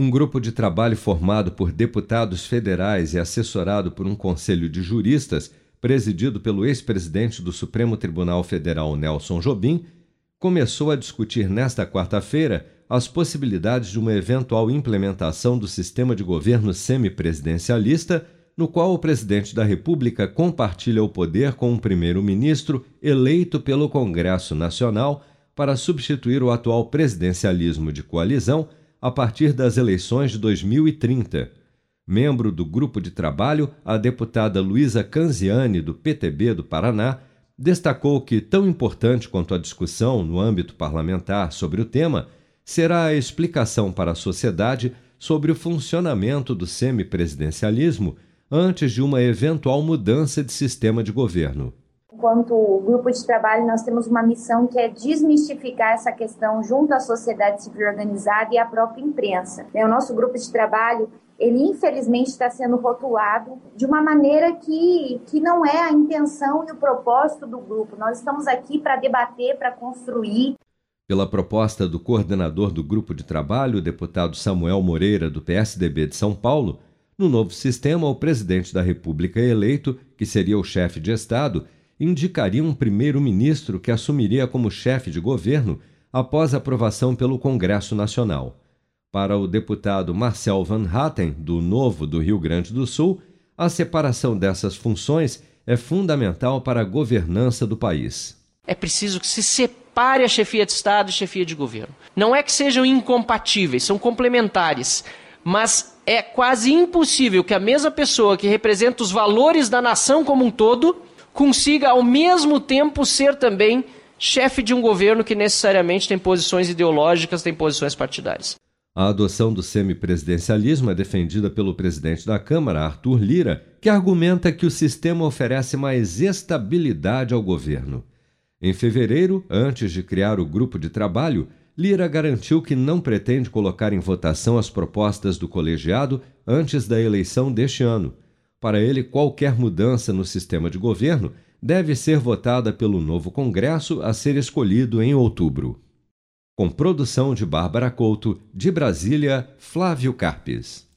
Um grupo de trabalho formado por deputados federais e assessorado por um conselho de juristas, presidido pelo ex-presidente do Supremo Tribunal Federal Nelson Jobim, começou a discutir nesta quarta-feira as possibilidades de uma eventual implementação do sistema de governo semipresidencialista, no qual o presidente da República compartilha o poder com um primeiro-ministro eleito pelo Congresso Nacional para substituir o atual presidencialismo de coalizão a partir das eleições de 2030. Membro do grupo de trabalho, a deputada Luísa Canziani, do PTB do Paraná, destacou que, tão importante quanto a discussão no âmbito parlamentar sobre o tema, será a explicação para a sociedade sobre o funcionamento do semipresidencialismo antes de uma eventual mudança de sistema de governo enquanto grupo de trabalho, nós temos uma missão que é desmistificar essa questão junto à sociedade civil organizada e à própria imprensa. Né, o nosso grupo de trabalho, ele infelizmente está sendo rotulado de uma maneira que, que não é a intenção e o propósito do grupo. Nós estamos aqui para debater, para construir. Pela proposta do coordenador do grupo de trabalho, o deputado Samuel Moreira, do PSDB de São Paulo, no novo sistema, o presidente da República eleito, que seria o chefe de Estado, indicaria um primeiro-ministro que assumiria como chefe de governo após aprovação pelo Congresso Nacional. Para o deputado Marcel Van Hatten, do Novo do Rio Grande do Sul, a separação dessas funções é fundamental para a governança do país. É preciso que se separe a chefia de Estado e a chefia de governo. Não é que sejam incompatíveis, são complementares, mas é quase impossível que a mesma pessoa que representa os valores da nação como um todo consiga ao mesmo tempo ser também chefe de um governo que necessariamente tem posições ideológicas, tem posições partidárias. A adoção do semipresidencialismo é defendida pelo presidente da Câmara, Arthur Lira, que argumenta que o sistema oferece mais estabilidade ao governo. Em fevereiro, antes de criar o grupo de trabalho, Lira garantiu que não pretende colocar em votação as propostas do colegiado antes da eleição deste ano para ele, qualquer mudança no sistema de governo deve ser votada pelo novo Congresso a ser escolhido em outubro. Com produção de Bárbara Couto, de Brasília, Flávio Carpes.